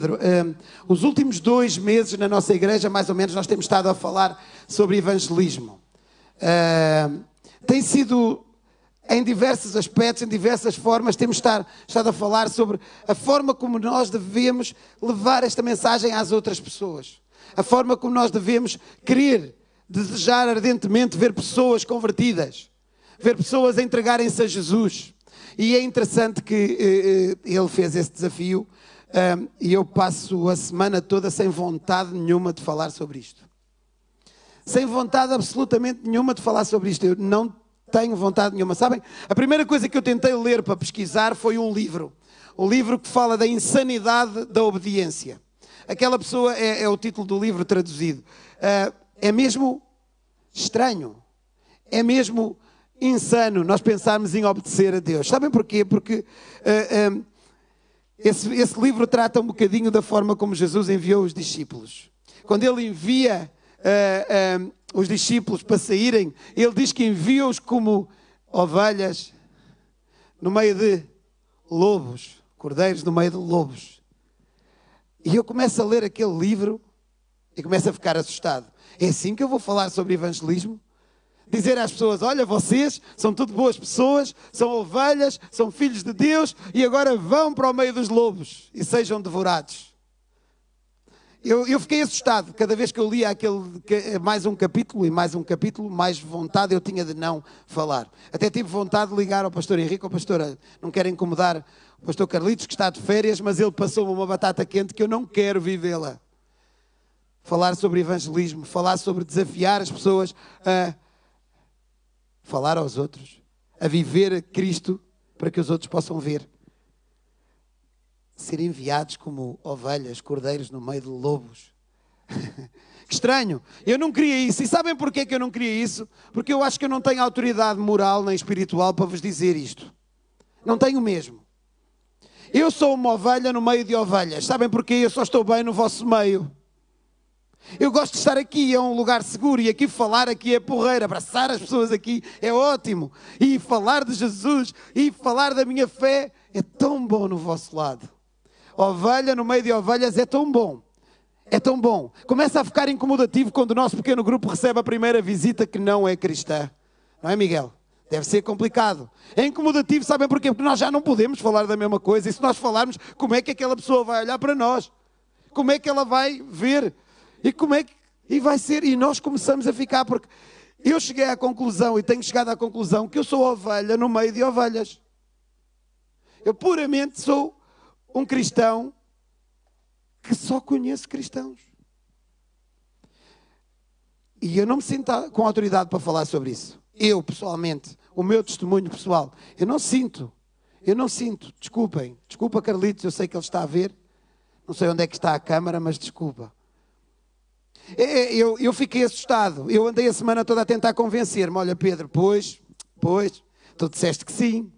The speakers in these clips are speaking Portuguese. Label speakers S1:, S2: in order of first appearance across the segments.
S1: Um, os últimos dois meses na nossa igreja, mais ou menos, nós temos estado a falar sobre evangelismo. Uh, tem sido em diversos aspectos, em diversas formas, temos estado, a falar sobre a forma como nós devemos levar esta mensagem às outras pessoas. A forma como nós devemos querer, desejar ardentemente ver pessoas convertidas, ver pessoas entregarem-se a Jesus. E é interessante que uh, ele fez esse desafio e eu passo a semana toda sem vontade nenhuma de falar sobre isto. Sem vontade absolutamente nenhuma de falar sobre isto. Eu não tenho vontade nenhuma. Sabem? A primeira coisa que eu tentei ler para pesquisar foi um livro. Um livro que fala da insanidade da obediência. Aquela pessoa é, é o título do livro traduzido. Uh, é mesmo estranho. É mesmo insano nós pensarmos em obedecer a Deus. Sabem porquê? Porque uh, esse, esse, livro trata um bocadinho da forma como Jesus enviou os discípulos. Quando ele envia uh, uh, os discípulos para saírem, ele diz que envia-os como ovelhas no meio de lobos, cordeiros no meio de lobos. E eu começo a ler aquele livro e começo a ficar assustado. É assim que eu vou falar sobre evangelismo? Dizer às pessoas: olha, vocês são tudo boas pessoas, são ovelhas, são filhos de Deus e agora vão para o meio dos lobos e sejam devorados. Eu, eu fiquei assustado cada vez que eu lia aquele, mais um capítulo e mais um capítulo, mais vontade eu tinha de não falar. Até tive vontade de ligar ao pastor Henrique, ao pastor, não quero incomodar o pastor Carlitos, que está de férias, mas ele passou-me uma batata quente que eu não quero vivê-la. Falar sobre evangelismo, falar sobre desafiar as pessoas a falar aos outros, a viver a Cristo para que os outros possam ver. Ser enviados como ovelhas, cordeiros no meio de lobos. que estranho. Eu não queria isso. E sabem porquê que eu não queria isso? Porque eu acho que eu não tenho autoridade moral nem espiritual para vos dizer isto. Não tenho mesmo. Eu sou uma ovelha no meio de ovelhas. Sabem porquê? Eu só estou bem no vosso meio. Eu gosto de estar aqui, é um lugar seguro e aqui falar aqui é porreira, abraçar as pessoas aqui é ótimo. E falar de Jesus e falar da minha fé é tão bom no vosso lado. Ovelha no meio de ovelhas é tão bom. É tão bom. Começa a ficar incomodativo quando o nosso pequeno grupo recebe a primeira visita que não é cristã. Não é, Miguel? Deve ser complicado. É incomodativo, sabem porquê? Porque nós já não podemos falar da mesma coisa. E se nós falarmos, como é que aquela pessoa vai olhar para nós? Como é que ela vai ver? E como é que. E vai ser. E nós começamos a ficar, porque eu cheguei à conclusão, e tenho chegado à conclusão, que eu sou ovelha no meio de ovelhas. Eu puramente sou um cristão que só conheço cristãos. E eu não me sinto com autoridade para falar sobre isso. Eu, pessoalmente, o meu testemunho pessoal, eu não sinto. Eu não sinto. Desculpem. Desculpa, Carlitos, eu sei que ele está a ver. Não sei onde é que está a câmara, mas desculpa. É, é, eu, eu fiquei assustado. Eu andei a semana toda a tentar convencer-me. Olha, Pedro, pois, pois, tu disseste que sim.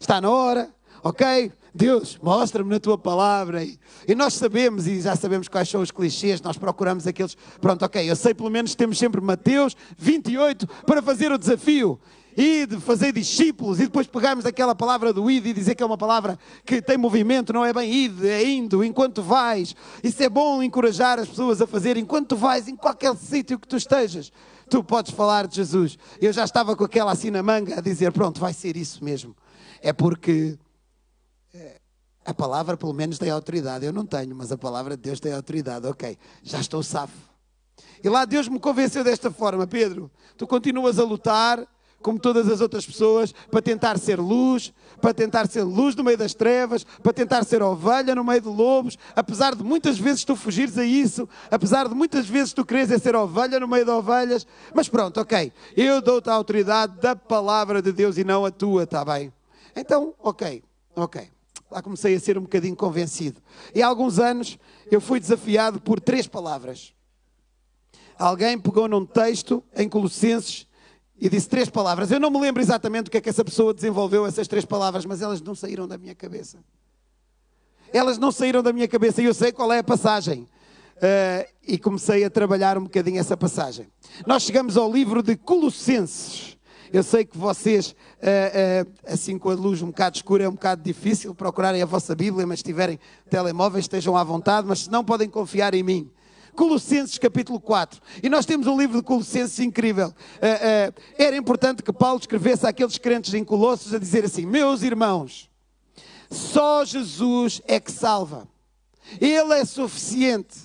S1: Está na hora, ok? Deus, mostra-me na tua palavra. E, e, nós sabemos, e já sabemos quais são os clichês, nós procuramos aqueles. Pronto, ok, eu sei pelo menos temos sempre Mateus 28 para fazer o desafio e de fazer discípulos, e depois pegarmos aquela palavra do id e dizer que é uma palavra que tem movimento, não é bem id, é indo, enquanto vais. Isso é bom encorajar as pessoas a fazer enquanto vais, em qualquer sítio que tu estejas. Tu podes falar de Jesus. Eu já estava com aquela assim na manga a dizer: pronto, vai ser isso mesmo. É porque eh, a palavra, pelo menos, tem autoridade. Eu não tenho, mas a palavra de Deus tem autoridade. Ok, já estou safo. E lá Deus me convenceu desta forma: Pedro, tu continuas a lutar como todas as outras pessoas, para tentar ser luz, para tentar ser luz no meio das trevas, para tentar ser ovelha no meio de lobos, apesar de muitas vezes tu fugires a isso, apesar de muitas vezes tu queres é ser ovelha no meio de ovelhas, mas pronto, ok, eu dou-te a autoridade da palavra de Deus e não a tua, está bem? Então, ok, ok. Lá comecei a ser um bocadinho convencido. E há alguns anos eu fui desafiado por três palavras. Alguém pegou num texto em Colossenses e disse três palavras. Eu não me lembro exatamente o que é que essa pessoa desenvolveu, essas três palavras, mas elas não saíram da minha cabeça. Elas não saíram da minha cabeça e eu sei qual é a passagem. Uh, e comecei a trabalhar um bocadinho essa passagem. Nós chegamos ao livro de Colossenses Eu sei que vocês, uh, uh, assim com a luz um bocado escura, é um bocado difícil procurarem a vossa Bíblia, mas se tiverem telemóveis, estejam à vontade, mas se não podem confiar em mim. Colossenses capítulo 4. E nós temos um livro de Colossenses incrível. Uh, era importante que Paulo escrevesse àqueles crentes em Colossos a dizer assim: Meus irmãos, só Jesus é que salva. Ele é suficiente.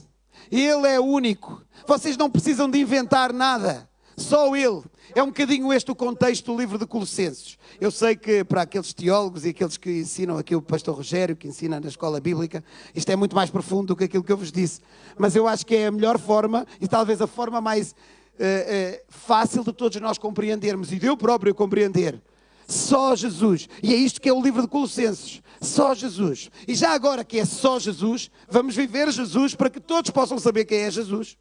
S1: Ele é único. Vocês não precisam de inventar nada. Só Ele. É um bocadinho este o contexto do livro de Colossenses. Eu sei que para aqueles teólogos e aqueles que ensinam aqui o pastor Rogério, que ensina na escola bíblica, isto é muito mais profundo do que aquilo que eu vos disse. Mas eu acho que é a melhor forma e talvez a forma mais uh, uh, fácil de todos nós compreendermos e de eu próprio compreender. Só Jesus. E é isto que é o livro de Colossenses. Só Jesus. E já agora que é só Jesus, vamos viver Jesus para que todos possam saber quem é Jesus.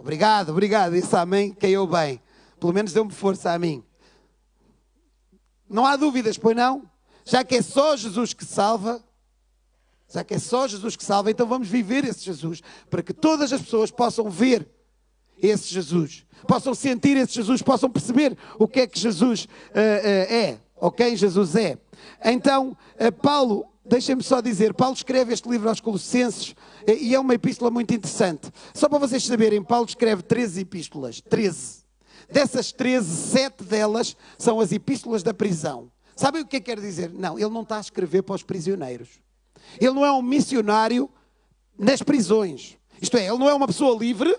S1: Obrigado, obrigado. Esse amém caiu bem. Pelo menos deu-me força a mim. Não há dúvidas, pois não? Já que é só Jesus que salva, já que é só Jesus que salva, então vamos viver esse Jesus, para que todas as pessoas possam ver esse Jesus, possam sentir esse Jesus, possam perceber o que é que Jesus uh, uh, é, ou quem Jesus é. Então, uh, Paulo Deixem-me só dizer, Paulo escreve este livro aos Colossenses e é uma epístola muito interessante. Só para vocês saberem, Paulo escreve 13 epístolas. 13. Dessas 13, sete delas são as epístolas da prisão. Sabem o que é que quer dizer? Não, ele não está a escrever para os prisioneiros. Ele não é um missionário nas prisões. Isto é, ele não é uma pessoa livre,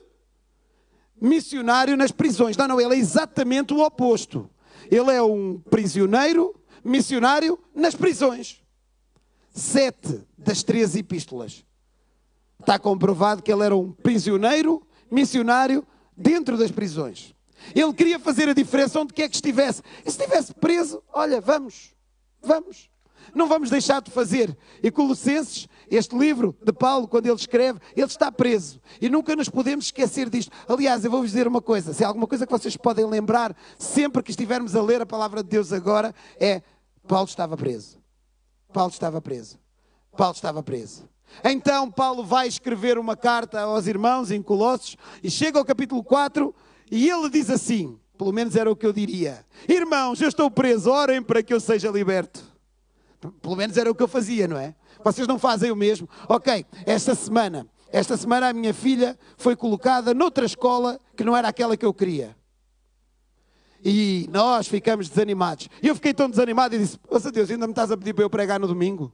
S1: missionário nas prisões. Não, não, ele é exatamente o oposto. Ele é um prisioneiro, missionário nas prisões sete das três epístolas. Está comprovado que ele era um prisioneiro, missionário, dentro das prisões. Ele queria fazer a diferença onde quer que estivesse. E se estivesse preso, olha, vamos, vamos. Não vamos deixar de fazer. E Colossenses, este livro de Paulo, quando ele escreve, ele está preso. E nunca nos podemos esquecer disto. Aliás, eu vou-vos dizer uma coisa: se há alguma coisa que vocês podem lembrar, sempre que estivermos a ler a palavra de Deus agora, é Paulo estava preso. Paulo estava preso. Paulo estava preso. Então Paulo vai escrever uma carta aos irmãos em Colossos e chega ao capítulo 4 e ele diz assim: pelo menos era o que eu diria: Irmãos, eu estou preso, orem para que eu seja liberto. Pelo menos era o que eu fazia, não é? Vocês não fazem o mesmo? Ok, esta semana, esta semana a minha filha foi colocada noutra escola que não era aquela que eu queria e nós ficamos desanimados. E eu fiquei tão desanimado e disse: Nossa Deus, ainda me estás a pedir para eu pregar no domingo?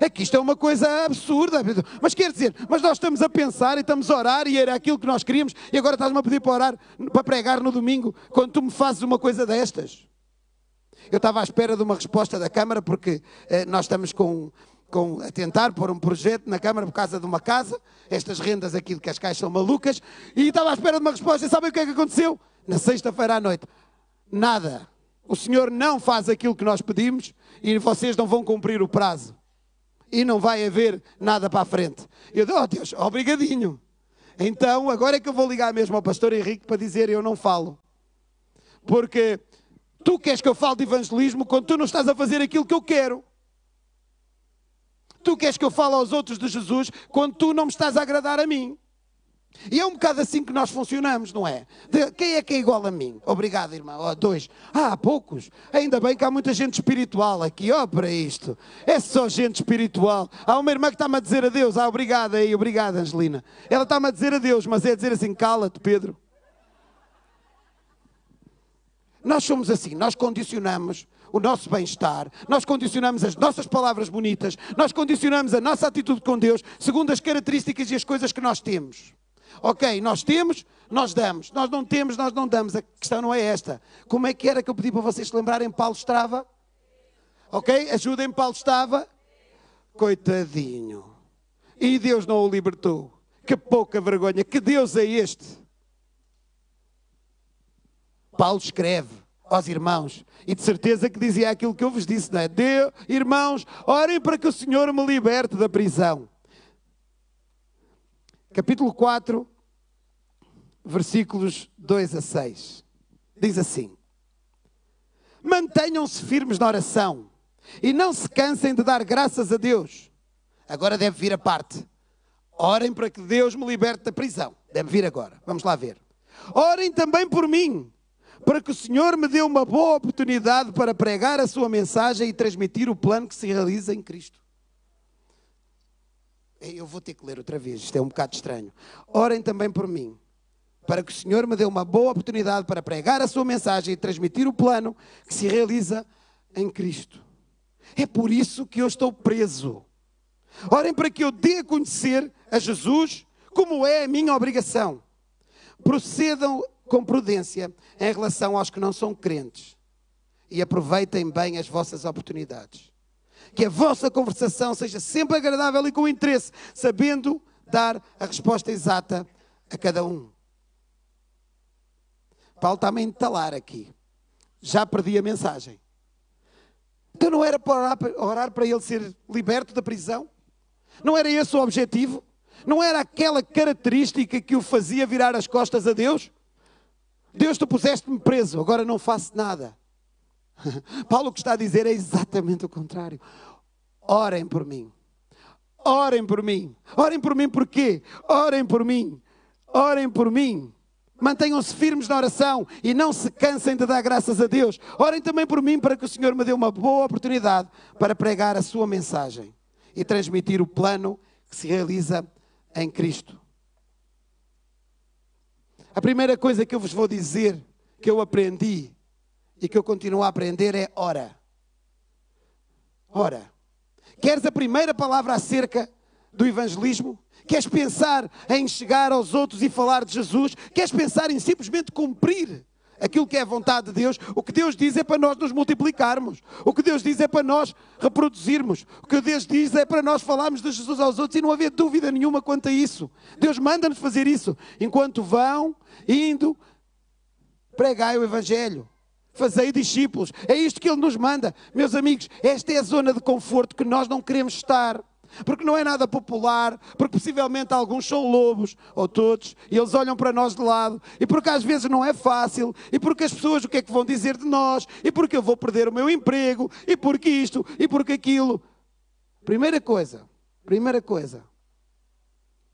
S1: É que isto é uma coisa absurda. Mas quer dizer, mas nós estamos a pensar e estamos a orar e era aquilo que nós queríamos e agora estás-me a pedir para orar, para pregar no domingo, quando tu me fazes uma coisa destas. Eu estava à espera de uma resposta da Câmara porque eh, nós estamos com, com, a tentar pôr um projeto na Câmara por causa de uma casa. Estas rendas aqui de Cascais são malucas. E estava à espera de uma resposta. E sabem o que é que aconteceu? na sexta-feira à noite. Nada. O Senhor não faz aquilo que nós pedimos e vocês não vão cumprir o prazo. E não vai haver nada para a frente. Eu digo, oh Deus, obrigadinho. Então, agora é que eu vou ligar mesmo ao pastor Henrique para dizer eu não falo. Porque tu queres que eu fale de evangelismo quando tu não estás a fazer aquilo que eu quero. Tu queres que eu fale aos outros de Jesus quando tu não me estás a agradar a mim. E é um bocado assim que nós funcionamos, não é? De, quem é que é igual a mim? Obrigado, irmão. Oh, dois. Ah, poucos. Ainda bem que há muita gente espiritual aqui. Ó, oh, para isto. É só gente espiritual. Há uma irmã que está-me a dizer adeus. Ah, obrigada aí, obrigada, Angelina. Ela está-me a dizer adeus, mas é dizer assim: cala-te, Pedro. Nós somos assim, nós condicionamos o nosso bem-estar, nós condicionamos as nossas palavras bonitas, nós condicionamos a nossa atitude com Deus segundo as características e as coisas que nós temos. Ok, nós temos, nós damos. Nós não temos, nós não damos. A questão não é esta. Como é que era que eu pedi para vocês se lembrarem? Paulo estava? Ok? Ajudem, Paulo estava? Coitadinho. E Deus não o libertou. Que pouca vergonha. Que Deus é este? Paulo escreve aos irmãos. E de certeza que dizia aquilo que eu vos disse, não é? Deus, irmãos, orem para que o Senhor me liberte da prisão capítulo 4, versículos 2 a 6. Diz assim: Mantenham-se firmes na oração e não se cansem de dar graças a Deus. Agora deve vir a parte. Orem para que Deus me liberte da prisão. Deve vir agora. Vamos lá ver. Orem também por mim, para que o Senhor me dê uma boa oportunidade para pregar a sua mensagem e transmitir o plano que se realiza em Cristo. Eu vou ter que ler outra vez, isto é um bocado estranho. Orem também por mim, para que o Senhor me dê uma boa oportunidade para pregar a sua mensagem e transmitir o plano que se realiza em Cristo. É por isso que eu estou preso. Orem para que eu dê a conhecer a Jesus como é a minha obrigação. Procedam com prudência em relação aos que não são crentes e aproveitem bem as vossas oportunidades que a vossa conversação seja sempre agradável e com interesse, sabendo dar a resposta exata a cada um. Paulo está a entalar aqui. Já perdi a mensagem. Então não era para orar para ele ser liberto da prisão? Não era esse o objetivo? Não era aquela característica que o fazia virar as costas a Deus? Deus, tu puseste-me preso, agora não faço nada. Paulo o que está a dizer é exatamente o contrário. Orem por mim. Orem por mim. Orem por mim por quê? Orem por mim. Orem por mim. Mantenham-se firmes na oração e não se cansem de dar graças a Deus. Orem também por mim para que o Senhor me dê uma boa oportunidade para pregar a sua mensagem e transmitir o plano que se realiza em Cristo. A primeira coisa que eu vos vou dizer, que eu aprendi e que eu continuo a aprender é ora. Ora. Queres a primeira palavra acerca do evangelismo? Queres pensar em chegar aos outros e falar de Jesus? Queres pensar em simplesmente cumprir aquilo que é vontade de Deus? O que Deus diz é para nós nos multiplicarmos. O que Deus diz é para nós reproduzirmos. O que Deus diz é para nós falarmos de Jesus aos outros e não haver dúvida nenhuma quanto a isso. Deus manda-nos fazer isso. Enquanto vão, indo, pregai o Evangelho. Fazei discípulos. É isto que Ele nos manda. Meus amigos, esta é a zona de conforto que nós não queremos estar. Porque não é nada popular, porque possivelmente alguns são lobos, ou todos, e eles olham para nós de lado, e porque às vezes não é fácil, e porque as pessoas o que é que vão dizer de nós, e porque eu vou perder o meu emprego, e porque isto, e porque aquilo. Primeira coisa, primeira coisa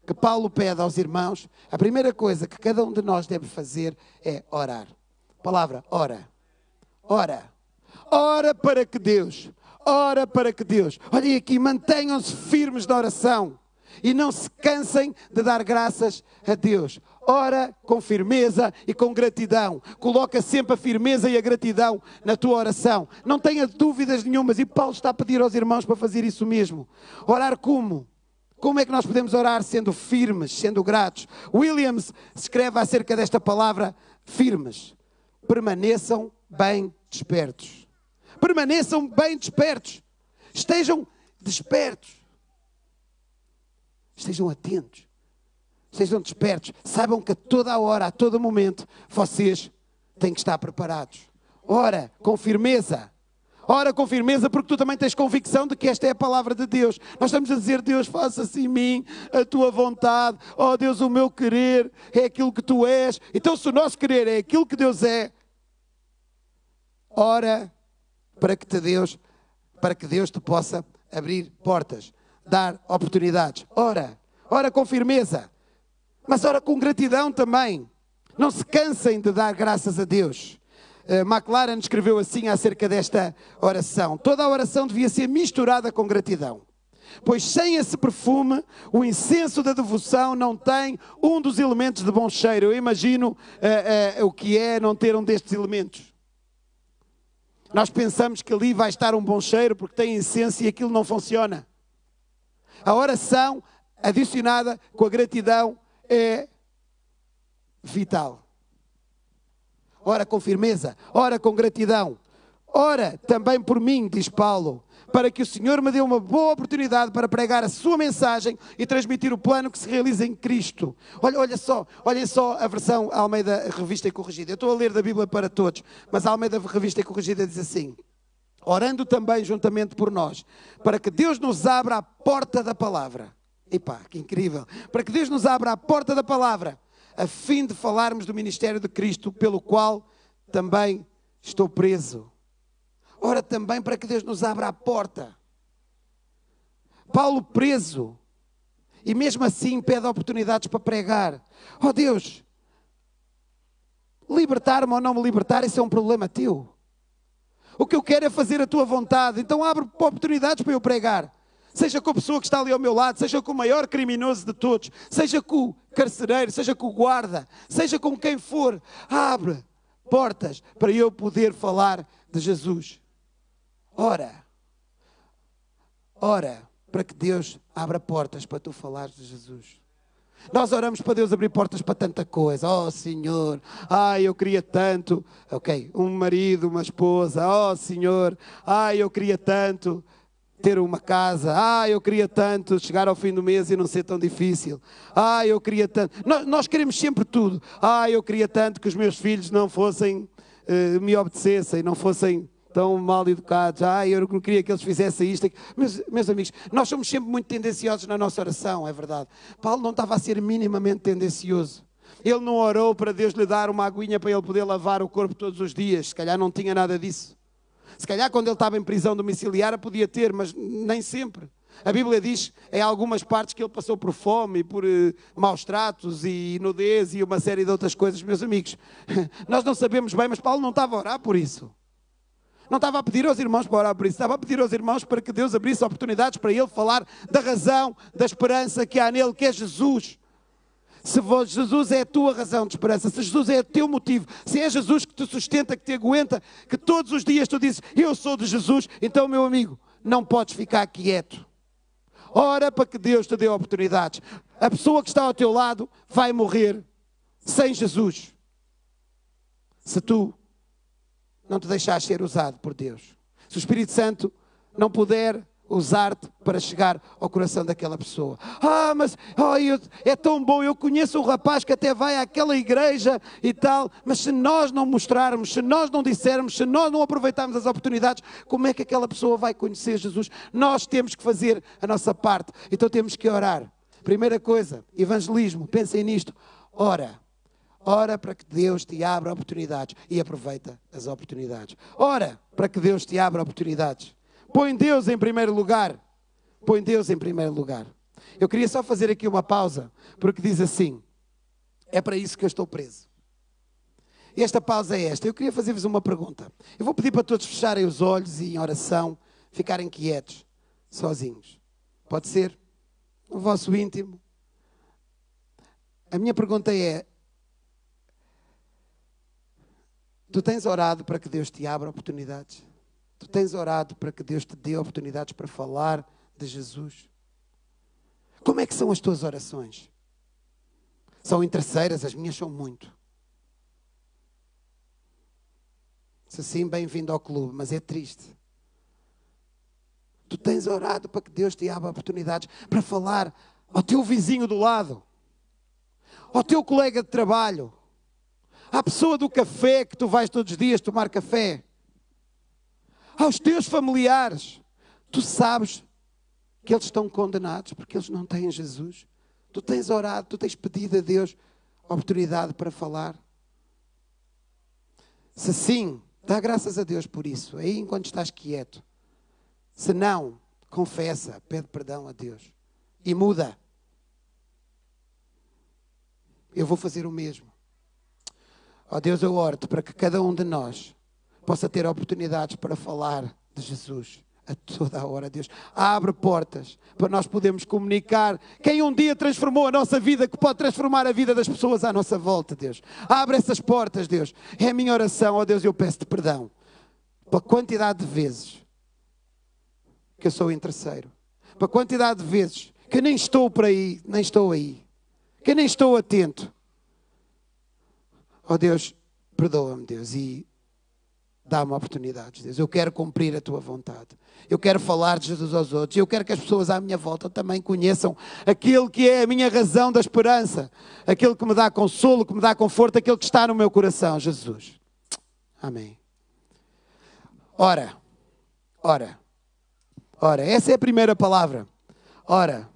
S1: que Paulo pede aos irmãos, a primeira coisa que cada um de nós deve fazer é orar. Palavra, ora. Ora. Ora para que Deus, ora para que Deus. Olhem aqui, mantenham-se firmes na oração e não se cansem de dar graças a Deus. Ora com firmeza e com gratidão. Coloca sempre a firmeza e a gratidão na tua oração. Não tenha dúvidas nenhumas. E Paulo está a pedir aos irmãos para fazer isso mesmo. Orar como? Como é que nós podemos orar sendo firmes, sendo gratos? Williams escreve acerca desta palavra firmes. Permaneçam bem despertos. Permaneçam bem despertos. Estejam despertos. Estejam atentos. Estejam despertos. Saibam que a toda a hora, a todo momento, vocês têm que estar preparados. Ora, com firmeza. Ora com firmeza, porque tu também tens convicção de que esta é a palavra de Deus. Nós estamos a dizer, Deus, faça-se em mim a tua vontade. Oh Deus, o meu querer é aquilo que tu és. Então, se o nosso querer é aquilo que Deus é, ora para que te Deus, para que Deus te possa abrir portas, dar oportunidades. Ora, ora com firmeza, mas ora com gratidão também. Não se cansem de dar graças a Deus. Uh, McLaren escreveu assim acerca desta oração: toda a oração devia ser misturada com gratidão. Pois sem esse perfume, o incenso da devoção não tem um dos elementos de bom cheiro. Eu imagino uh, uh, o que é não ter um destes elementos. Nós pensamos que ali vai estar um bom cheiro porque tem essência e aquilo não funciona. A oração adicionada com a gratidão é vital. Ora com firmeza, ora com gratidão. Ora também por mim, diz Paulo para que o Senhor me dê uma boa oportunidade para pregar a sua mensagem e transmitir o plano que se realiza em Cristo. Olha, olha só, olhem só a versão Almeida Revista e Corrigida. Eu estou a ler da Bíblia para todos, mas a Almeida Revista e Corrigida diz assim: orando também juntamente por nós, para que Deus nos abra a porta da palavra. Epá, que incrível! Para que Deus nos abra a porta da palavra, a fim de falarmos do ministério de Cristo, pelo qual também estou preso ora também para que Deus nos abra a porta. Paulo preso, e mesmo assim pede oportunidades para pregar. Oh Deus, Libertar-me ou não me libertar, isso é um problema teu. O que eu quero é fazer a tua vontade. Então abre oportunidades para eu pregar. Seja com a pessoa que está ali ao meu lado, seja com o maior criminoso de todos, seja com o carcereiro, seja com o guarda, seja com quem for. Abre portas para eu poder falar de Jesus. Ora, ora, para que Deus abra portas para tu falares de Jesus. Nós oramos para Deus abrir portas para tanta coisa. Oh Senhor, ai eu queria tanto. Ok, um marido, uma esposa. Oh Senhor, ai eu queria tanto ter uma casa. Ah, eu queria tanto chegar ao fim do mês e não ser tão difícil. Ah, eu queria tanto. Nós, nós queremos sempre tudo. Ah, eu queria tanto que os meus filhos não fossem, uh, me obedecessem, não fossem tão mal educados. Ah, eu não queria que eles fizessem isto. Meus, meus amigos, nós somos sempre muito tendenciosos na nossa oração, é verdade. Paulo não estava a ser minimamente tendencioso. Ele não orou para Deus lhe dar uma aguinha para ele poder lavar o corpo todos os dias. Se calhar não tinha nada disso. Se calhar quando ele estava em prisão domiciliar podia ter, mas nem sempre. A Bíblia diz em algumas partes que ele passou por fome, por uh, maus tratos e nudez e uma série de outras coisas, meus amigos. Nós não sabemos bem, mas Paulo não estava a orar por isso. Não estava a pedir aos irmãos para orar por isso, estava a pedir aos irmãos para que Deus abrisse oportunidades para ele falar da razão, da esperança que há nele, que é Jesus. Se Jesus é a tua razão de esperança, se Jesus é o teu motivo, se é Jesus que te sustenta, que te aguenta, que todos os dias tu dizes, eu sou de Jesus, então, meu amigo, não podes ficar quieto. Ora para que Deus te dê oportunidades. A pessoa que está ao teu lado vai morrer sem Jesus. Se tu não te deixares ser usado por Deus. Se o Espírito Santo não puder usar-te para chegar ao coração daquela pessoa. Ah, mas oh, eu, é tão bom, eu conheço um rapaz que até vai àquela igreja e tal, mas se nós não mostrarmos, se nós não dissermos, se nós não aproveitarmos as oportunidades, como é que aquela pessoa vai conhecer Jesus? Nós temos que fazer a nossa parte, então temos que orar. Primeira coisa, evangelismo, pensem nisto. Ora, Ora para que Deus te abra oportunidades e aproveita as oportunidades. Ora para que Deus te abra oportunidades. Põe Deus em primeiro lugar. Põe Deus em primeiro lugar. Eu queria só fazer aqui uma pausa, porque diz assim: é para isso que eu estou preso. E esta pausa é esta. Eu queria fazer-vos uma pergunta. Eu vou pedir para todos fecharem os olhos e em oração ficarem quietos, sozinhos. Pode ser? No vosso íntimo. A minha pergunta é: Tu tens orado para que Deus te abra oportunidades? Tu tens orado para que Deus te dê oportunidades para falar de Jesus? Como é que são as tuas orações? São interesseiras, as minhas são muito. Se assim, bem-vindo ao clube, mas é triste. Tu tens orado para que Deus te abra oportunidades para falar ao teu vizinho do lado, ao teu colega de trabalho, à pessoa do café que tu vais todos os dias tomar café, aos teus familiares. Tu sabes que eles estão condenados porque eles não têm Jesus. Tu tens orado, tu tens pedido a Deus oportunidade para falar. Se sim, dá graças a Deus por isso, aí enquanto estás quieto. Se não, confessa, pede perdão a Deus e muda. Eu vou fazer o mesmo. Ó oh Deus, eu oro para que cada um de nós possa ter oportunidades para falar de Jesus a toda a hora, Deus. Abre portas para nós podermos comunicar quem um dia transformou a nossa vida, que pode transformar a vida das pessoas à nossa volta, Deus. Abre essas portas, Deus. É a minha oração, ó oh Deus, eu peço-te perdão pela quantidade de vezes que eu sou interesseiro, pela quantidade de vezes que nem estou por aí, nem estou aí, que nem estou atento Oh Deus, perdoa-me, Deus, e dá-me oportunidades, Deus. Eu quero cumprir a tua vontade. Eu quero falar de Jesus aos outros. Eu quero que as pessoas à minha volta também conheçam aquele que é a minha razão da esperança, aquele que me dá consolo, que me dá conforto, aquele que está no meu coração, Jesus. Amém. Ora, ora, ora, essa é a primeira palavra. Ora,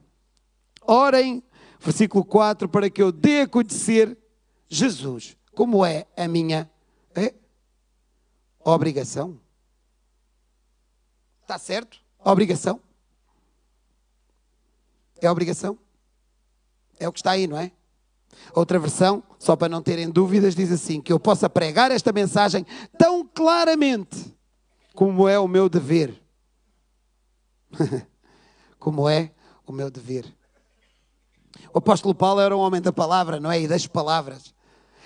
S1: orem, versículo 4, para que eu dê a conhecer Jesus como é a minha é, obrigação. Está certo? Obrigação. É obrigação. É o que está aí, não é? Outra versão, só para não terem dúvidas, diz assim: que eu possa pregar esta mensagem tão claramente como é o meu dever. como é o meu dever. O apóstolo Paulo era um homem da palavra, não é? E das palavras.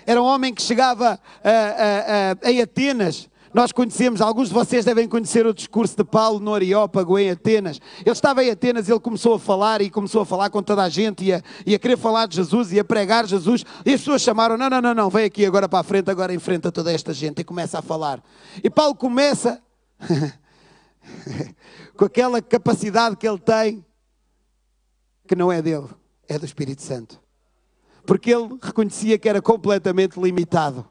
S1: Era um homem que chegava a, a, a, em Atenas. Nós conhecemos, alguns de vocês devem conhecer o discurso de Paulo no Areópago, em Atenas. Ele estava em Atenas, ele começou a falar e começou a falar com toda a gente e a, e a querer falar de Jesus e a pregar Jesus. E as pessoas chamaram: não, não, não, não, vem aqui agora para a frente, agora enfrenta toda esta gente. E começa a falar. E Paulo começa com aquela capacidade que ele tem, que não é dele, é do Espírito Santo. Porque ele reconhecia que era completamente limitado.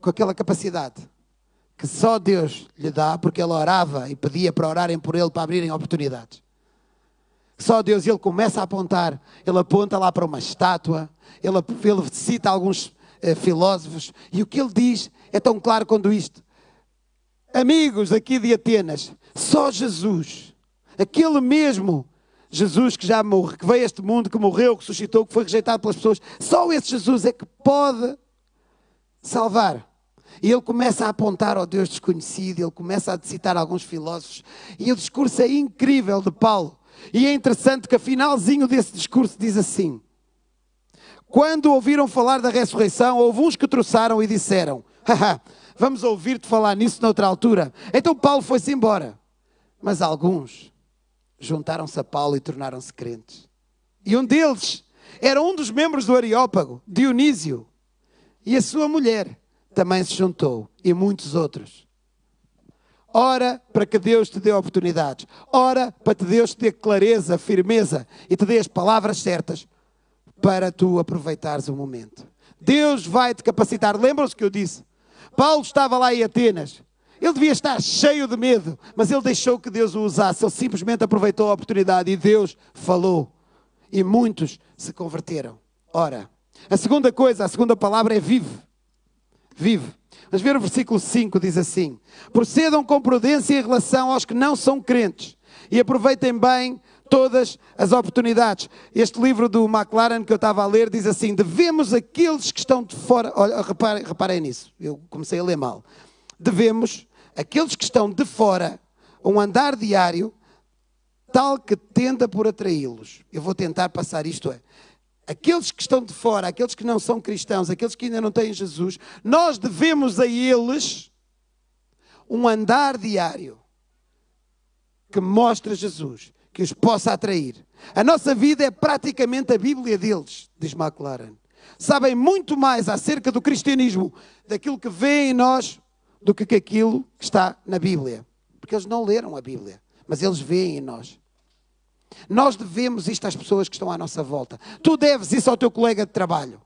S1: Com aquela capacidade que só Deus lhe dá, porque ele orava e pedia para orarem por ele, para abrirem oportunidades. Só Deus, ele começa a apontar, ele aponta lá para uma estátua, ele, ele cita alguns eh, filósofos, e o que ele diz é tão claro quando isto. Amigos aqui de Atenas, só Jesus, aquele mesmo Jesus que já morre, que veio a este mundo, que morreu, que ressuscitou, que foi rejeitado pelas pessoas, só esse Jesus é que pode salvar. E ele começa a apontar ao Deus desconhecido, ele começa a citar alguns filósofos, e o discurso é incrível de Paulo. E é interessante que a finalzinho desse discurso diz assim: Quando ouviram falar da ressurreição, houve uns que trouxeram e disseram: Vamos ouvir-te falar nisso noutra altura. Então Paulo foi-se embora. Mas alguns juntaram-se a Paulo e tornaram-se crentes. E um deles era um dos membros do Areópago, Dionísio. E a sua mulher também se juntou. E muitos outros. Ora para que Deus te dê oportunidades. Ora para que Deus te dê clareza, firmeza e te dê as palavras certas para tu aproveitares o momento. Deus vai te capacitar. Lembram-se que eu disse? Paulo estava lá em Atenas. Ele devia estar cheio de medo, mas ele deixou que Deus o usasse. Ele simplesmente aproveitou a oportunidade e Deus falou. E muitos se converteram. Ora, a segunda coisa, a segunda palavra é vive. Vive. Mas ver o versículo 5 diz assim: Procedam com prudência em relação aos que não são crentes e aproveitem bem todas as oportunidades. Este livro do McLaren que eu estava a ler diz assim: devemos aqueles que estão de fora. Olha, reparem, reparem nisso, eu comecei a ler mal. Devemos aqueles que estão de fora um andar diário tal que tenda por atraí-los. Eu vou tentar passar isto é. Aqueles que estão de fora, aqueles que não são cristãos, aqueles que ainda não têm Jesus, nós devemos a eles um andar diário que mostra Jesus, que os possa atrair. A nossa vida é praticamente a Bíblia deles, diz McLaren. Sabem muito mais acerca do cristianismo, daquilo que vê em nós, do que aquilo que está na Bíblia. Porque eles não leram a Bíblia, mas eles veem em nós. Nós devemos isto às pessoas que estão à nossa volta. Tu deves isso ao teu colega de trabalho.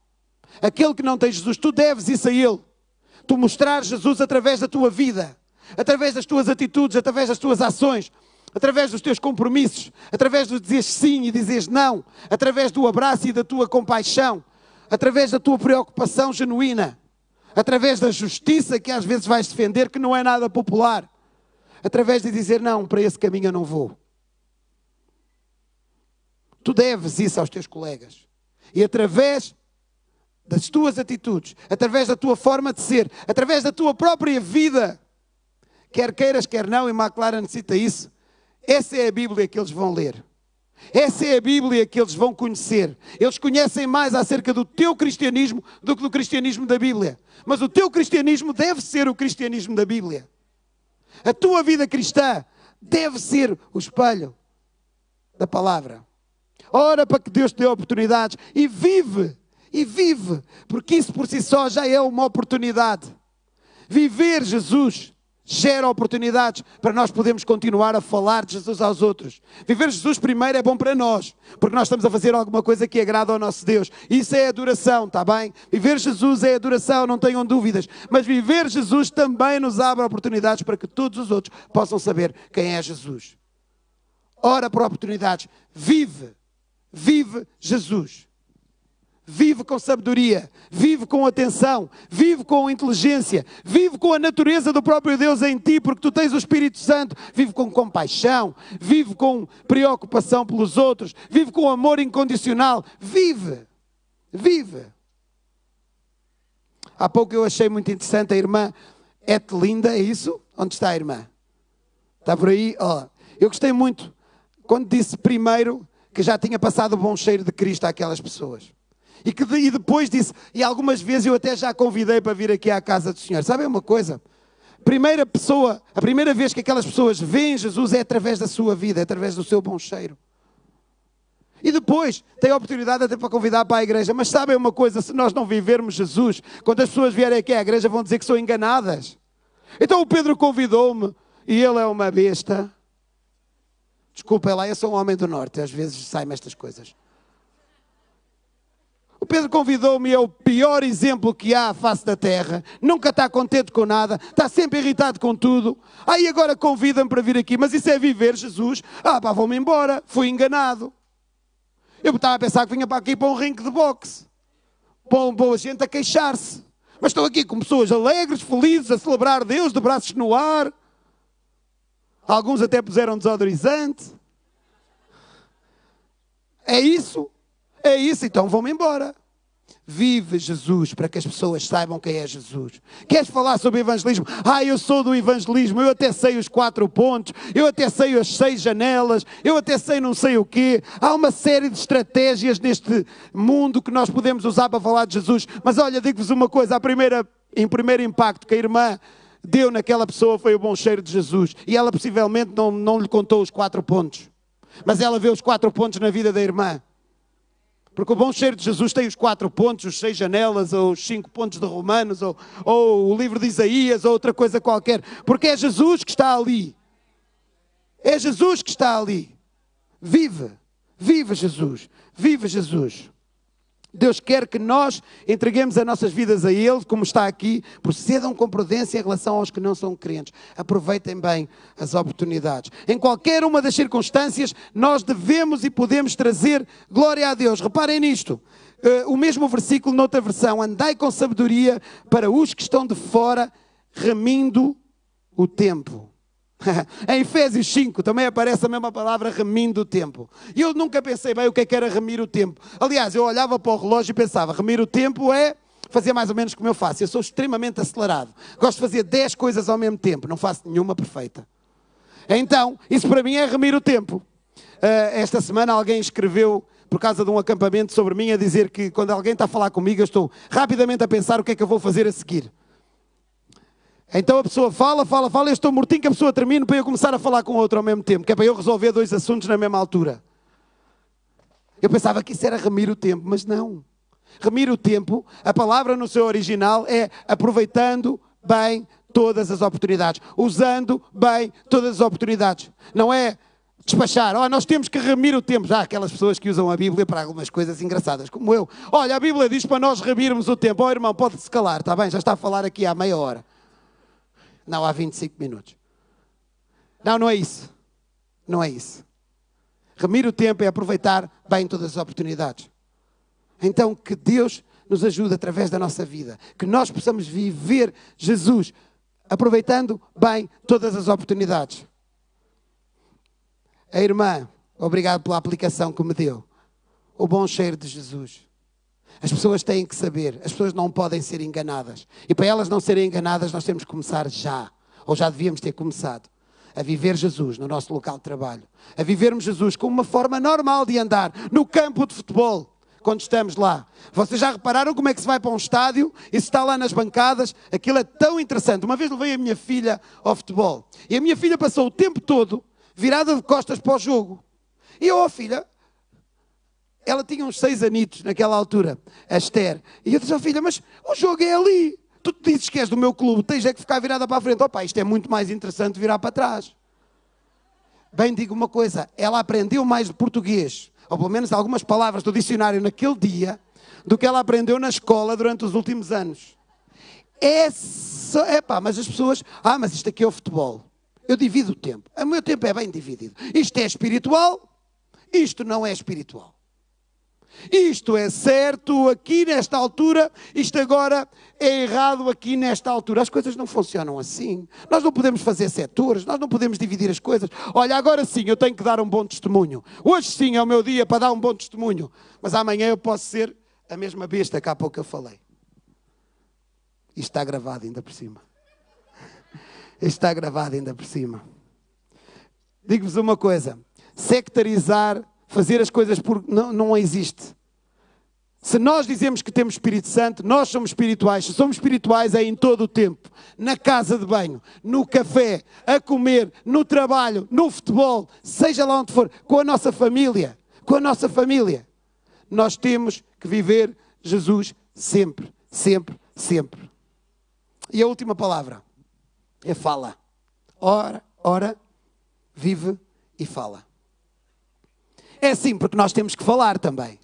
S1: Aquele que não tem Jesus, tu deves isso a ele. Tu mostrar Jesus através da tua vida, através das tuas atitudes, através das tuas ações através dos teus compromissos, através de dizeres sim e dizeres não, através do abraço e da tua compaixão, através da tua preocupação genuína, através da justiça que às vezes vais defender, que não é nada popular, através de dizer não, para esse caminho eu não vou. Tu deves isso aos teus colegas. E através das tuas atitudes, através da tua forma de ser, através da tua própria vida, quer queiras, quer não, e McLaren cita isso, essa é a Bíblia que eles vão ler. Essa é a Bíblia que eles vão conhecer. Eles conhecem mais acerca do teu cristianismo do que do cristianismo da Bíblia. Mas o teu cristianismo deve ser o cristianismo da Bíblia. A tua vida cristã deve ser o espelho da palavra. Ora para que Deus te dê oportunidades e vive, e vive, porque isso por si só já é uma oportunidade. Viver Jesus gera oportunidades para nós podermos continuar a falar de Jesus aos outros. Viver Jesus primeiro é bom para nós, porque nós estamos a fazer alguma coisa que agrada ao nosso Deus. Isso é adoração, está bem? Viver Jesus é adoração, não tenham dúvidas. Mas viver Jesus também nos abre oportunidades para que todos os outros possam saber quem é Jesus. Ora por oportunidades. Vive, vive Jesus. Vive com sabedoria, vive com atenção, vive com inteligência, vive com a natureza do próprio Deus em ti, porque tu tens o Espírito Santo, vive com compaixão, vive com preocupação pelos outros, vive com amor incondicional, vive, vive. Há pouco eu achei muito interessante a irmã Etelinda, é isso? Onde está a irmã? Está por aí? Oh, eu gostei muito quando disse primeiro que já tinha passado o bom cheiro de Cristo àquelas pessoas. E, que, e depois disse, e algumas vezes eu até já convidei para vir aqui à casa do Senhor. Sabem uma coisa? Primeira pessoa, a primeira vez que aquelas pessoas veem Jesus é através da sua vida, é através do seu bom cheiro. E depois tem a oportunidade até para convidar para a igreja. Mas sabem uma coisa? Se nós não vivermos Jesus, quando as pessoas vierem aqui à igreja vão dizer que são enganadas. Então o Pedro convidou-me e ele é uma besta. Desculpa lá, eu sou um homem do norte, às vezes saem estas coisas. O Pedro convidou-me é o pior exemplo que há à face da terra. Nunca está contente com nada, está sempre irritado com tudo. Aí agora convida-me para vir aqui, mas isso é viver Jesus. Ah, pá, vou-me embora, fui enganado. Eu estava a pensar que vinha para aqui para um ringue de boxe. Para boa gente a queixar-se. Mas estou aqui com pessoas alegres, felizes, a celebrar Deus, de braços no ar. Alguns até puseram desodorizante. É isso? É isso, então vão-me embora. Vive Jesus para que as pessoas saibam quem é Jesus. Queres falar sobre evangelismo? Ah, eu sou do evangelismo, eu até sei os quatro pontos, eu até sei as seis janelas, eu até sei não sei o quê. Há uma série de estratégias neste mundo que nós podemos usar para falar de Jesus. Mas olha, digo-vos uma coisa: a primeira, em primeiro impacto que a irmã deu naquela pessoa foi o bom cheiro de Jesus. E ela possivelmente não, não lhe contou os quatro pontos. Mas ela vê os quatro pontos na vida da irmã. Porque o bom cheiro de Jesus tem os quatro pontos, os seis janelas, ou os cinco pontos de Romanos, ou, ou o livro de Isaías, ou outra coisa qualquer. Porque é Jesus que está ali. É Jesus que está ali. Vive. Viva Jesus. Viva Jesus. Deus quer que nós entreguemos as nossas vidas a Ele, como está aqui, procedam com prudência em relação aos que não são crentes. Aproveitem bem as oportunidades. Em qualquer uma das circunstâncias, nós devemos e podemos trazer glória a Deus. Reparem nisto. Uh, o mesmo versículo, noutra versão: Andai com sabedoria para os que estão de fora, remindo o tempo. em Efésios 5 também aparece a mesma palavra remindo o tempo. E eu nunca pensei bem o que, é que era remir o tempo. Aliás, eu olhava para o relógio e pensava: remir o tempo é fazer mais ou menos como eu faço. Eu sou extremamente acelerado. Gosto de fazer 10 coisas ao mesmo tempo, não faço nenhuma perfeita. Então, isso para mim é remir o tempo. Uh, esta semana alguém escreveu, por causa de um acampamento sobre mim, a dizer que quando alguém está a falar comigo, eu estou rapidamente a pensar o que é que eu vou fazer a seguir. Então a pessoa fala, fala, fala, eu estou mortinho que a pessoa termine para eu começar a falar com outro ao mesmo tempo, que é para eu resolver dois assuntos na mesma altura. Eu pensava que isso era remir o tempo, mas não. Remir o tempo, a palavra no seu original é aproveitando bem todas as oportunidades, usando bem todas as oportunidades. Não é despachar, oh, nós temos que remir o tempo. Já aquelas pessoas que usam a Bíblia para algumas coisas engraçadas, como eu. Olha, a Bíblia diz para nós remirmos o tempo. Oh, irmão, pode-se calar, está bem? Já está a falar aqui há meia hora. Não, há 25 minutos. Não, não é isso. Não é isso. Remir o tempo é aproveitar bem todas as oportunidades. Então, que Deus nos ajude através da nossa vida. Que nós possamos viver Jesus aproveitando bem todas as oportunidades. A irmã, obrigado pela aplicação que me deu. O bom cheiro de Jesus. As pessoas têm que saber, as pessoas não podem ser enganadas. E para elas não serem enganadas, nós temos que começar já, ou já devíamos ter começado, a viver Jesus no nosso local de trabalho, a vivermos Jesus como uma forma normal de andar no campo de futebol. Quando estamos lá, vocês já repararam como é que se vai para um estádio e se está lá nas bancadas? Aquilo é tão interessante. Uma vez levei a minha filha ao futebol e a minha filha passou o tempo todo virada de costas para o jogo. E eu, oh filha, ela tinha uns seis anitos naquela altura, a Esther. E eu disse, oh, filha, mas o jogo é ali. Tu te dizes que és do meu clube, tens é que ficar virada para a frente. Opa, isto é muito mais interessante virar para trás. Bem, digo uma coisa, ela aprendeu mais de português, ou pelo menos algumas palavras do dicionário naquele dia, do que ela aprendeu na escola durante os últimos anos. É só, epá, mas as pessoas, ah, mas isto aqui é o futebol. Eu divido o tempo. O meu tempo é bem dividido. Isto é espiritual, isto não é espiritual. Isto é certo aqui nesta altura, isto agora é errado aqui nesta altura. As coisas não funcionam assim. Nós não podemos fazer setores, nós não podemos dividir as coisas. Olha, agora sim eu tenho que dar um bom testemunho. Hoje sim é o meu dia para dar um bom testemunho. Mas amanhã eu posso ser a mesma besta que há pouco eu falei. Isto está gravado ainda por cima. Isto está gravado ainda por cima. Digo-vos uma coisa: sectarizar fazer as coisas por. Não, não existe. Se nós dizemos que temos Espírito Santo, nós somos espirituais. Se somos espirituais é em todo o tempo. Na casa de banho, no café, a comer, no trabalho, no futebol, seja lá onde for, com a nossa família. Com a nossa família. Nós temos que viver Jesus sempre, sempre, sempre. E a última palavra é fala. Ora, ora, vive e fala. É sim, porque nós temos que falar também.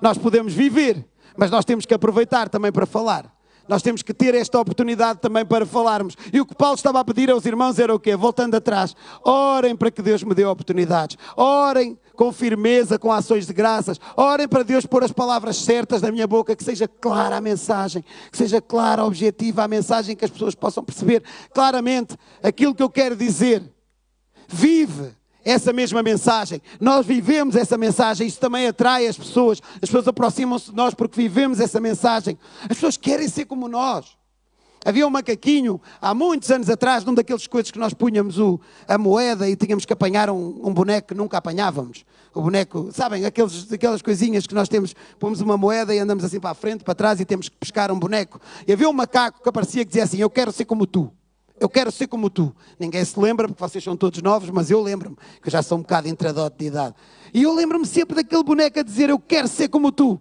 S1: Nós podemos viver, mas nós temos que aproveitar também para falar. Nós temos que ter esta oportunidade também para falarmos. E o que Paulo estava a pedir aos irmãos era o quê? Voltando atrás. Orem para que Deus me dê oportunidades. Orem com firmeza, com ações de graças. Orem para Deus pôr as palavras certas na minha boca, que seja clara a mensagem, que seja clara, objetiva a mensagem, que as pessoas possam perceber claramente aquilo que eu quero dizer. Vive essa mesma mensagem. Nós vivemos essa mensagem, isso também atrai as pessoas. As pessoas aproximam-se de nós porque vivemos essa mensagem. As pessoas querem ser como nós. Havia um macaquinho, há muitos anos atrás, num daqueles coisas que nós punhamos o, a moeda e tínhamos que apanhar um, um, boneco que nunca apanhávamos. O boneco, sabem, aqueles, aquelas coisinhas que nós temos, pomos uma moeda e andamos assim para a frente, para trás e temos que pescar um boneco. E havia um macaco que aparecia que dizia assim: Eu quero ser como tu. Eu quero ser como tu. Ninguém se lembra, porque vocês são todos novos, mas eu lembro-me, que eu já sou um bocado entradote de idade. E eu lembro-me sempre daquele boneco a dizer: Eu quero ser como tu.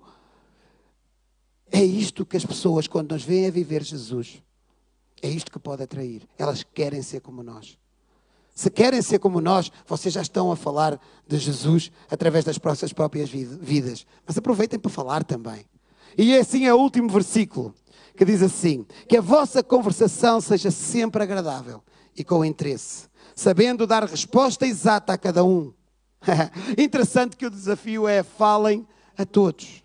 S1: É isto que as pessoas, quando nos veem a viver Jesus, é isto que pode atrair. Elas querem ser como nós. Se querem ser como nós, vocês já estão a falar de Jesus através das vossas próprias vidas. Mas aproveitem para falar também. E assim é o último versículo que diz assim: que a vossa conversação seja sempre agradável e com interesse, sabendo dar resposta exata a cada um. Interessante que o desafio é falem a todos.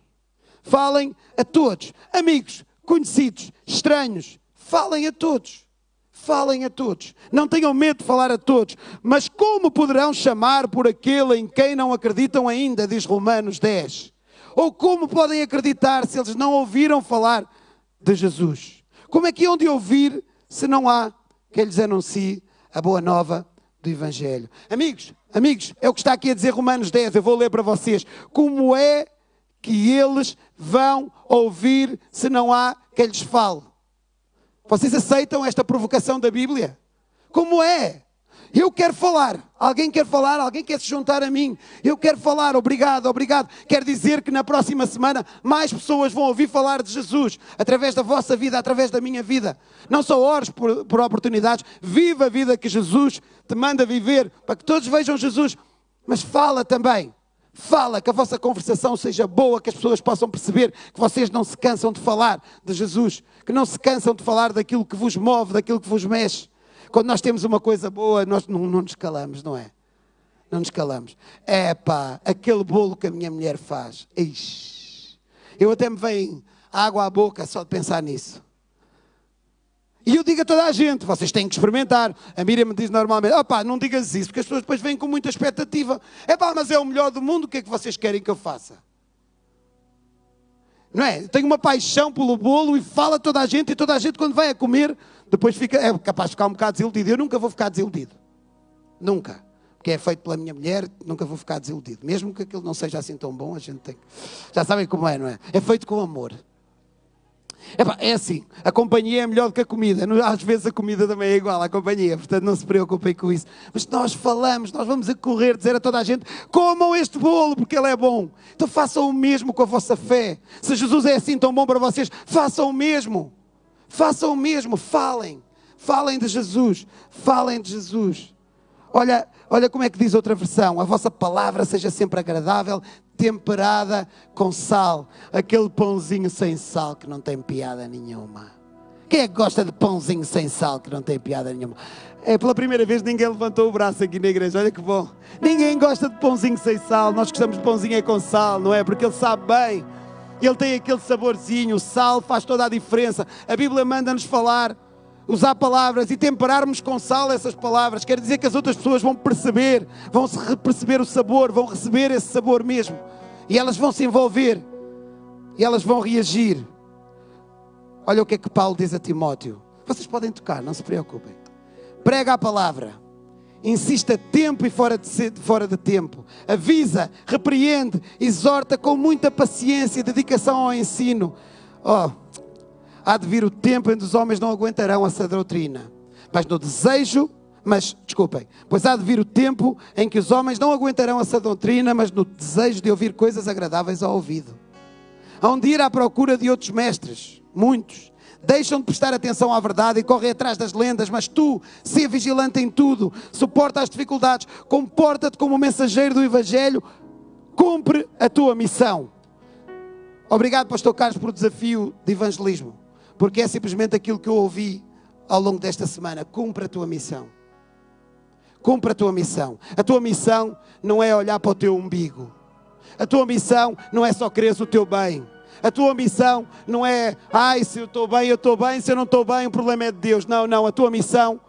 S1: Falem a todos, amigos, conhecidos, estranhos, falem a todos. Falem a todos. Não tenham medo de falar a todos. Mas como poderão chamar por aquele em quem não acreditam ainda, diz Romanos 10? Ou como podem acreditar se eles não ouviram falar de Jesus. Como é que hão de ouvir se não há quem lhes anuncie a boa nova do Evangelho? Amigos, amigos, é o que está aqui a dizer Romanos 10, eu vou ler para vocês. Como é que eles vão ouvir se não há quem lhes fale? Vocês aceitam esta provocação da Bíblia? Como é? Eu quero falar. Alguém quer falar? Alguém quer se juntar a mim? Eu quero falar. Obrigado, obrigado. Quer dizer que na próxima semana mais pessoas vão ouvir falar de Jesus através da vossa vida, através da minha vida. Não só ores por, por oportunidades. Viva a vida que Jesus te manda viver para que todos vejam Jesus. Mas fala também. Fala que a vossa conversação seja boa, que as pessoas possam perceber que vocês não se cansam de falar de Jesus, que não se cansam de falar daquilo que vos move, daquilo que vos mexe. Quando nós temos uma coisa boa, nós não, não nos calamos, não é? Não nos calamos. É pá, aquele bolo que a minha mulher faz. Ixi, eu até me vem água à boca só de pensar nisso. E eu digo a toda a gente, vocês têm que experimentar. A Miriam me diz normalmente, opá, não digas isso, porque as pessoas depois vêm com muita expectativa. É pá, mas é o melhor do mundo, o que é que vocês querem que eu faça? Não é? Tenho uma paixão pelo bolo e fala toda a gente, e toda a gente quando vai a comer depois fica, é capaz de ficar um bocado desiludido. Eu nunca vou ficar desiludido. Nunca. Porque é feito pela minha mulher, nunca vou ficar desiludido. Mesmo que aquilo não seja assim tão bom, a gente tem. Já sabem como é, não é? É feito com amor. é assim, a companhia é melhor do que a comida. Às vezes a comida também é igual à companhia, portanto não se preocupem com isso. Mas nós falamos, nós vamos a correr dizer a toda a gente: comam este bolo porque ele é bom. Então façam o mesmo com a vossa fé. Se Jesus é assim tão bom para vocês, façam o mesmo. Façam o mesmo, falem. Falem de Jesus. Falem de Jesus. Olha, olha como é que diz outra versão: a vossa palavra seja sempre agradável, temperada com sal. Aquele pãozinho sem sal que não tem piada nenhuma. Quem é que gosta de pãozinho sem sal, que não tem piada nenhuma? É pela primeira vez ninguém levantou o braço aqui na igreja, olha que bom. Ninguém gosta de pãozinho sem sal, nós gostamos de pãozinho é com sal, não é? Porque ele sabe bem, ele tem aquele saborzinho, o sal faz toda a diferença. A Bíblia manda-nos falar, usar palavras e temperarmos com sal essas palavras. Quer dizer que as outras pessoas vão perceber, vão perceber o sabor, vão receber esse sabor mesmo. E elas vão se envolver, e elas vão reagir. Olha o que é que Paulo diz a Timóteo. Vocês podem tocar, não se preocupem. Prega a palavra. Insista tempo e fora de, fora de tempo. Avisa, repreende, exorta com muita paciência e dedicação ao ensino. Oh, há de vir o tempo em que os homens não aguentarão essa doutrina. Mas no desejo, mas desculpem, pois há de vir o tempo em que os homens não aguentarão essa doutrina, mas no desejo de ouvir coisas agradáveis ao ouvido. Hão de ir à procura de outros mestres muitos, deixam de prestar atenção à verdade e correm atrás das lendas, mas tu, ser vigilante em tudo, suporta as dificuldades, comporta-te como mensageiro do Evangelho, cumpre a tua missão. Obrigado, Pastor Carlos, por o desafio de evangelismo, porque é simplesmente aquilo que eu ouvi ao longo desta semana. Cumpre a tua missão. Cumpre a tua missão. A tua missão não é olhar para o teu umbigo. A tua missão não é só querer o teu bem. A tua missão não é, ai, se eu estou bem, eu estou bem, se eu não estou bem, o problema é de Deus. Não, não. A tua missão,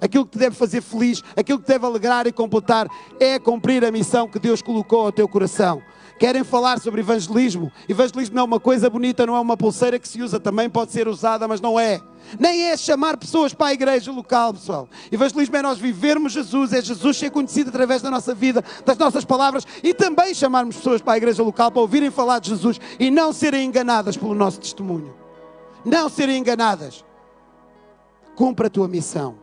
S1: aquilo que te deve fazer feliz, aquilo que te deve alegrar e completar, é cumprir a missão que Deus colocou ao teu coração. Querem falar sobre evangelismo? Evangelismo não é uma coisa bonita, não é uma pulseira que se usa, também pode ser usada, mas não é. Nem é chamar pessoas para a igreja local, pessoal. Evangelismo é nós vivermos Jesus, é Jesus ser conhecido através da nossa vida, das nossas palavras e também chamarmos pessoas para a igreja local para ouvirem falar de Jesus e não serem enganadas pelo nosso testemunho. Não serem enganadas. Cumpra a tua missão.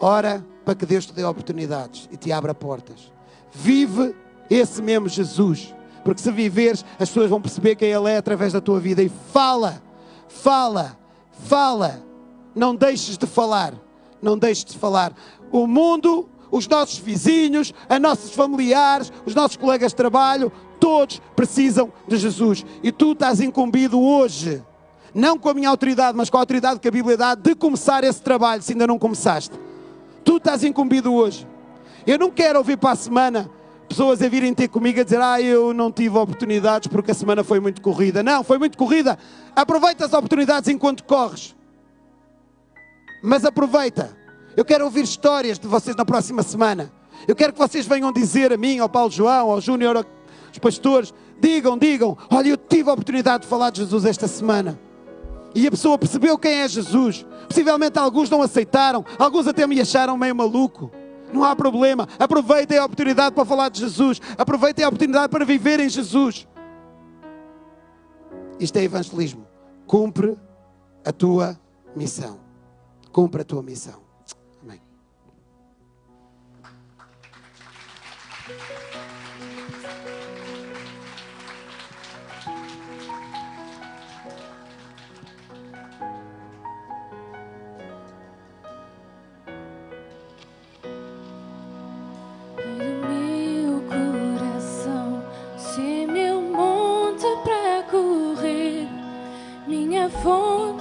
S1: Ora para que Deus te dê oportunidades e te abra portas. Vive esse mesmo Jesus porque se viveres, as pessoas vão perceber quem Ele é através da tua vida. E fala, fala, fala. Não deixes de falar. Não deixes de falar. O mundo, os nossos vizinhos, os nossos familiares, os nossos colegas de trabalho, todos precisam de Jesus. E tu estás incumbido hoje, não com a minha autoridade, mas com a autoridade que a Bíblia dá, de começar esse trabalho, se ainda não começaste. Tu estás incumbido hoje. Eu não quero ouvir para a semana pessoas a virem ter comigo a dizer: Ah, eu não tive oportunidades porque a semana foi muito corrida. Não, foi muito corrida. Aproveita as oportunidades enquanto corres. Mas aproveita. Eu quero ouvir histórias de vocês na próxima semana. Eu quero que vocês venham dizer a mim, ao Paulo João, ao Júnior, aos pastores: digam, digam, olha, eu tive a oportunidade de falar de Jesus esta semana. E a pessoa percebeu quem é Jesus. Possivelmente alguns não aceitaram, alguns até me acharam meio maluco. Não há problema. Aproveitem a oportunidade para falar de Jesus. Aproveitem a oportunidade para viver em Jesus. Isto é evangelismo. Cumpre a tua missão. Cumpre a tua missão.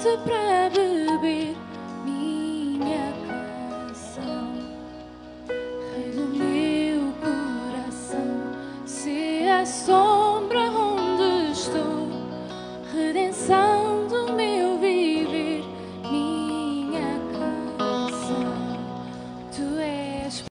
S2: Fonte para